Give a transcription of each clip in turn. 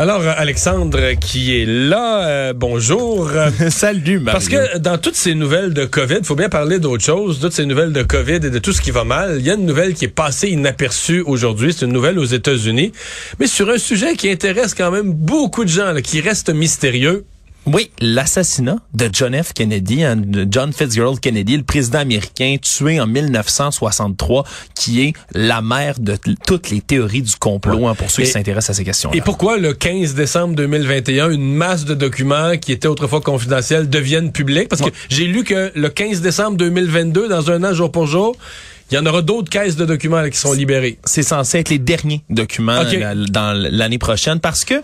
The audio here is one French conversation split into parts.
Alors, euh, Alexandre qui est là, euh, bonjour. Salut, Mario. Parce que dans toutes ces nouvelles de COVID, il faut bien parler d'autre chose, toutes ces nouvelles de COVID et de tout ce qui va mal. Il y a une nouvelle qui est passée inaperçue aujourd'hui, c'est une nouvelle aux États-Unis, mais sur un sujet qui intéresse quand même beaucoup de gens, là, qui reste mystérieux. Oui, l'assassinat de John F. Kennedy, hein, de John Fitzgerald Kennedy, le président américain tué en 1963, qui est la mère de toutes les théories du complot, hein, pour ceux Et- qui s'intéressent à ces questions-là. Et pourquoi le 15 décembre 2021, une masse de documents qui étaient autrefois confidentiels deviennent publics? Parce que Ouais. j'ai lu que le 15 décembre 2022, dans un an jour pour jour, il y en aura d'autres caisses de documents là, qui seront libérées. c'est censé être les derniers documents la- dans l'année prochaine parce que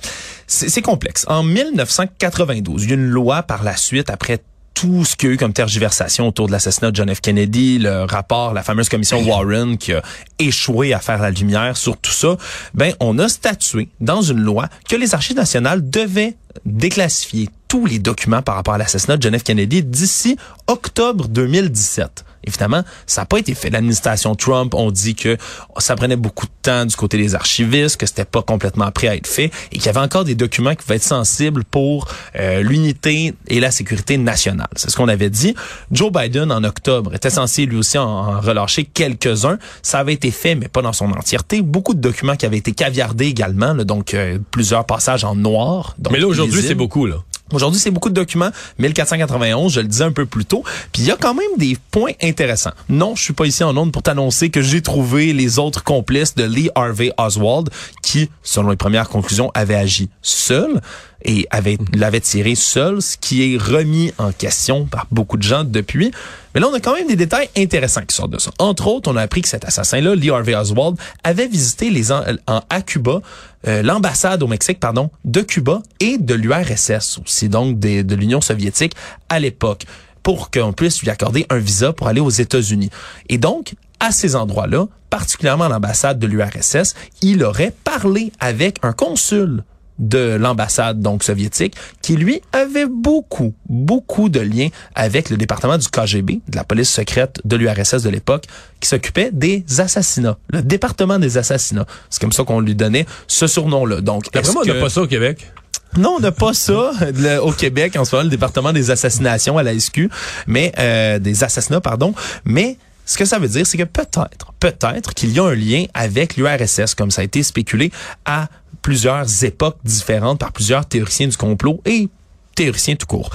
c'est c'est complexe. En 1992, il y a une loi par la suite après tout ce qu'il y a eu comme tergiversation autour de l'assassinat de John F. Kennedy, le rapport, la fameuse commission Warren qui a échoué à faire la lumière sur tout ça, ben on a statué dans une loi que les archives nationales devaient déclassifier tous les documents par rapport à l'assassinat de John F. Kennedy d'ici octobre 2017. Évidemment, ça n'a pas été fait. L'administration Trump, on dit que ça prenait beaucoup de temps du côté des archivistes, que c'était pas complètement prêt à être fait et qu'il y avait encore des documents qui pouvaient être sensibles pour euh, l'unité et la sécurité nationale. C'est ce qu'on avait dit. Joe Biden, en octobre, était censé lui aussi en, en relâcher quelques-uns. Ça avait été fait, mais pas dans son entièreté. Beaucoup de documents qui avaient été caviardés également, là, donc euh, plusieurs passages en noir. donc Mais là, aujourd'hui, c'est beaucoup, là. Aujourd'hui, c'est beaucoup de documents. 1491, je le disais un peu plus tôt. Puis il y a quand même des points intéressants. Non, je suis pas ici en Londres pour t'annoncer que j'ai trouvé les autres complices de Lee Harvey Oswald, qui, selon les premières conclusions, avait agi seul et avait l'avait tiré seul, ce qui est remis en question par beaucoup de gens depuis. Mais là, on a quand même des détails intéressants qui sortent de ça. Entre autres, on a appris que cet assassin-là, Lee Harvey Oswald, avait visité les en, en- à Cuba euh, l'ambassade au Mexique, pardon, de Cuba et de l'URSS aussi, donc de l'Union soviétique à l'époque, pour qu'on puisse lui accorder un visa pour aller aux États-Unis. Et donc, à ces endroits-là, particulièrement l'ambassade de l'URSS, il aurait parlé avec un consul de l'ambassade donc soviétique qui lui avait beaucoup beaucoup de liens avec le département du KGB de la police secrète de l'URSS de l'époque qui s'occupait des assassinats le département des assassinats c'est comme ça qu'on lui donnait ce surnom là donc est-ce moi, on n'a que- pas ça au Québec. non, on n'a pas ça le- au Québec en ce moment, le département des assassinations à la SQ, mais euh, des assassinats, pardon. Mais ce que ça veut dire, c'est que peut-être, peut-être qu'il y a un lien avec l'URSS, comme ça a été spéculé à plusieurs époques différentes par plusieurs théoriciens du complot et théoriciens tout court.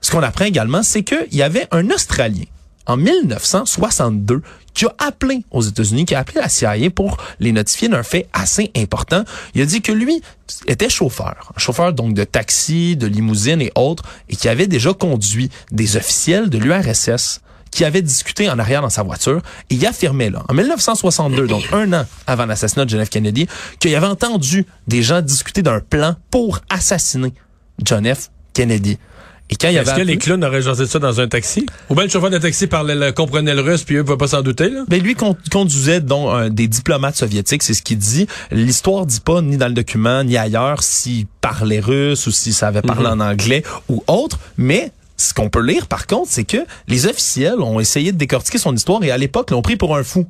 Ce qu'on apprend également, c'est qu'il y avait un Australien en 1962 qui a appelé aux États-Unis, qui a appelé la CIA pour les notifier d'un fait assez important. Il a dit que lui était chauffeur, chauffeur donc de taxi, de limousine et autres, et qui avait déjà conduit des officiels de l'URSS qui avaient discuté en arrière dans sa voiture et il affirmait là, en 1962, donc un an avant l'assassinat de John F. Kennedy, qu'il avait entendu des gens discuter d'un plan pour assassiner John F. Kennedy. Et quand il Est-ce avait que les clowns auraient jasé ça dans un taxi? Ou bien le chauffeur de taxi parlait, le- comprenait le russe, puis eux ne pouvaient pas s'en douter, là? Ben lui con- conduisait donc des diplomates soviétiques, c'est ce qu'il dit. L'histoire dit pas ni dans le document ni ailleurs s'il parlait russe ou s'il savait parler en anglais ou autre, mais ce qu'on peut lire par contre, c'est que les officiels ont essayé de décortiquer son histoire et à l'époque l'ont pris pour un fou.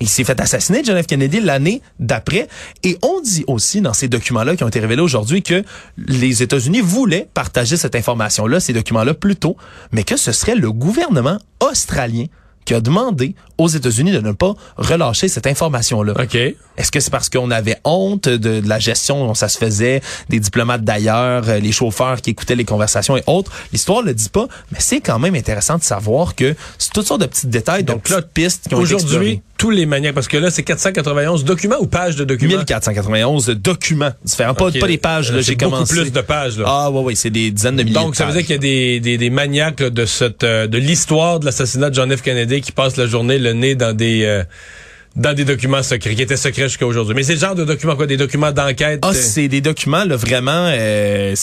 Il s'est fait assassiner, John F. Kennedy, l'année d'après. Et on dit aussi dans ces documents-là qui ont été révélés aujourd'hui que les États-Unis voulaient partager cette information-là, ces documents-là plus tôt, mais que ce serait le gouvernement australien qui a demandé aux États-Unis de ne pas relâcher cette information-là. OK. Est-ce que c'est parce qu'on avait honte de, de, la gestion dont ça se faisait, des diplomates d'ailleurs, euh, les chauffeurs qui écoutaient les conversations et autres? L'histoire le dit pas, mais c'est quand même intéressant de savoir que c'est toutes sortes de petits détails, donc, de petites pistes qui ont été tous les maniaques, parce que là, c'est 491 documents ou pages de documents? 1491 documents différents. Pas, pas des pages, là, j'ai commencé. beaucoup plus de pages, là. Ah, ouais, ouais, c'est des dizaines de milliers Donc, ça veut dire qu'il y a des, des, des maniaques là, de cette, euh, de l'histoire de l'assassinat de John F. Kennedy qui passent la journée le nez dans des... Euh, dans des documents secrets, qui étaient secrets jusqu'à aujourd'hui. Mais c'est le genre de documents quoi, des documents d'enquête. Ah, c'est des documents là vraiment euh,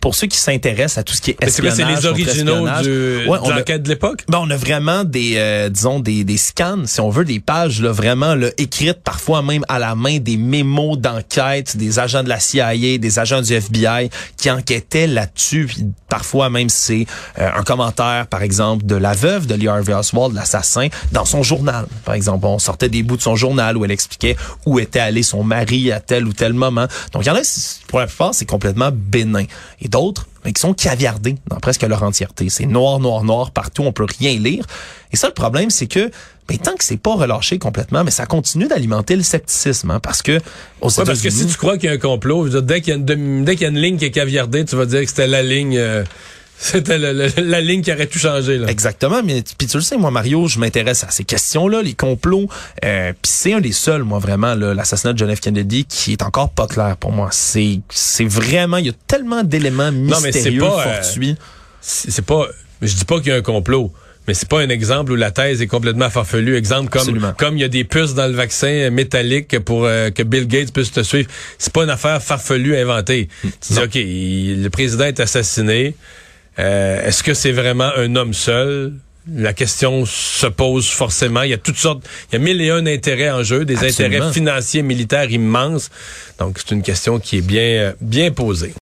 pour ceux qui s'intéressent à tout ce qui est espionnage. C'est les originaux du, ouais, de l'enquête de l'époque? Ben, on a vraiment des euh, disons des, des scans, si on veut, des pages là, vraiment là, écrites parfois même à la main, des mémos d'enquête, des agents de la CIA, des agents du FBI qui enquêtaient là-dessus. Parfois même c'est euh, un commentaire, par exemple, de la veuve de Lee Harvey Oswald, l'assassin, dans son journal, par exemple. On sortait des bouts de son journal où elle expliquait où était allé son mari à tel ou tel moment. Donc, il y en a, pour la plupart, c'est complètement bénin. Et d'autres, mais qui sont caviardés dans presque leur entièreté. C'est noir, noir, noir partout, on peut rien lire. Et ça, le problème, c'est que ben, tant que c'est pas relâché complètement, mais ça continue d'alimenter le scepticisme, hein, parce que ouais, parce que si tu crois qu'il y a un complot, dès qu'il y, dès qu'il y a une ligne qui est caviardée, tu vas dire que c'était la ligne. Euh c'était la, ligne qui aurait tout changé. Là. Exactement. Mais puis tu le sais, moi, Mario, je m'intéresse à ces questions-là, les complots. Euh, puis c'est un des seuls, moi, vraiment, l'assassinat de John F. Kennedy qui est encore pas clair pour moi. C'est c'est vraiment, il y a tellement d'éléments mystérieux, non, mais c'est pas, euh, c'est pas, je dis pas qu'il y a un complot. Mais c'est pas un exemple où la thèse est complètement farfelue. Exemple comme comme il y a des puces dans le vaccin métallique pour euh, que Bill Gates puisse te suivre. C'est pas une affaire farfelue inventée. Tu dis ok, le président est assassiné. Euh, est-ce que c'est vraiment un homme seul? La question se pose forcément. Il y a toutes sortes, il y a mille et un intérêts en jeu, des intérêts financiers, militaires immenses. Donc, c'est une question qui est bien, bien posée.